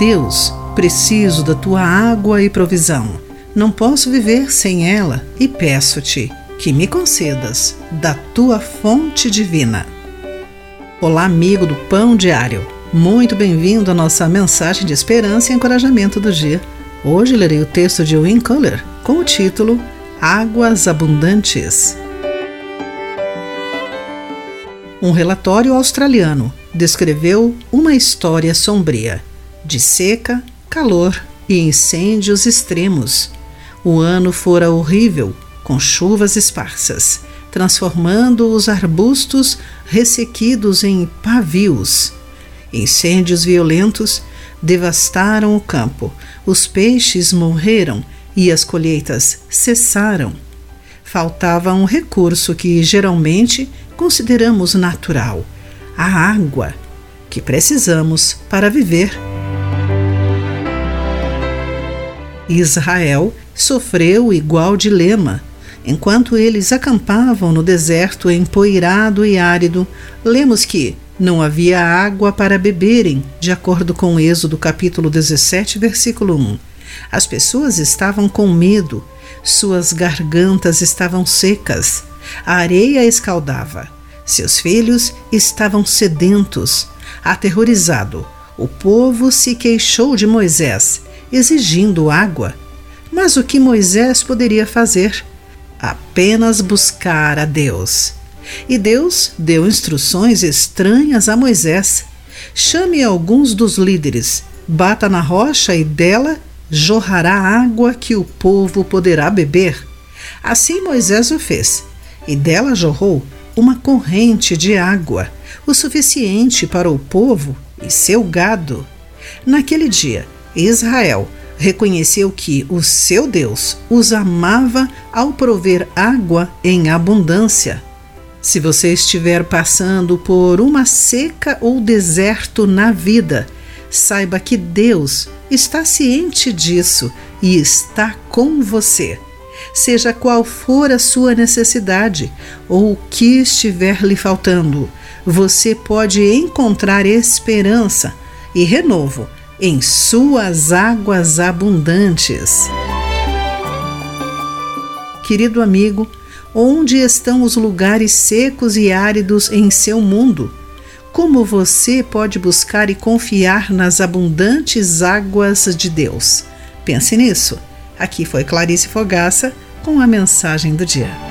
Deus, preciso da tua água e provisão. Não posso viver sem ela e peço-te que me concedas da tua fonte divina. Olá, amigo do Pão Diário. Muito bem-vindo à nossa mensagem de esperança e encorajamento do dia. Hoje lerei o texto de Win Culler com o título Águas Abundantes. Um relatório australiano descreveu uma história sombria de seca, calor e incêndios extremos. O ano fora horrível, com chuvas esparsas, transformando os arbustos ressequidos em pavios. Incêndios violentos devastaram o campo, os peixes morreram e as colheitas cessaram. Faltava um recurso que geralmente consideramos natural: a água, que precisamos para viver. Israel sofreu igual dilema. Enquanto eles acampavam no deserto empoeirado e árido, lemos que não havia água para beberem, de acordo com Êxodo capítulo 17, versículo 1. As pessoas estavam com medo, suas gargantas estavam secas, a areia escaldava. Seus filhos estavam sedentos. Aterrorizado, o povo se queixou de Moisés, exigindo água. Mas o que Moisés poderia fazer? Apenas buscar a Deus. E Deus deu instruções estranhas a Moisés. Chame alguns dos líderes, bata na rocha e dela jorrará água que o povo poderá beber. Assim Moisés o fez, e dela jorrou uma corrente de água, o suficiente para o povo e seu gado. Naquele dia, Israel reconheceu que o seu Deus os amava ao prover água em abundância. Se você estiver passando por uma seca ou deserto na vida, saiba que Deus está ciente disso e está com você. Seja qual for a sua necessidade ou o que estiver lhe faltando, você pode encontrar esperança e renovo em suas águas abundantes. Querido amigo, onde estão os lugares secos e áridos em seu mundo? Como você pode buscar e confiar nas abundantes águas de Deus? Pense nisso. Aqui foi Clarice Fogaça com a mensagem do dia.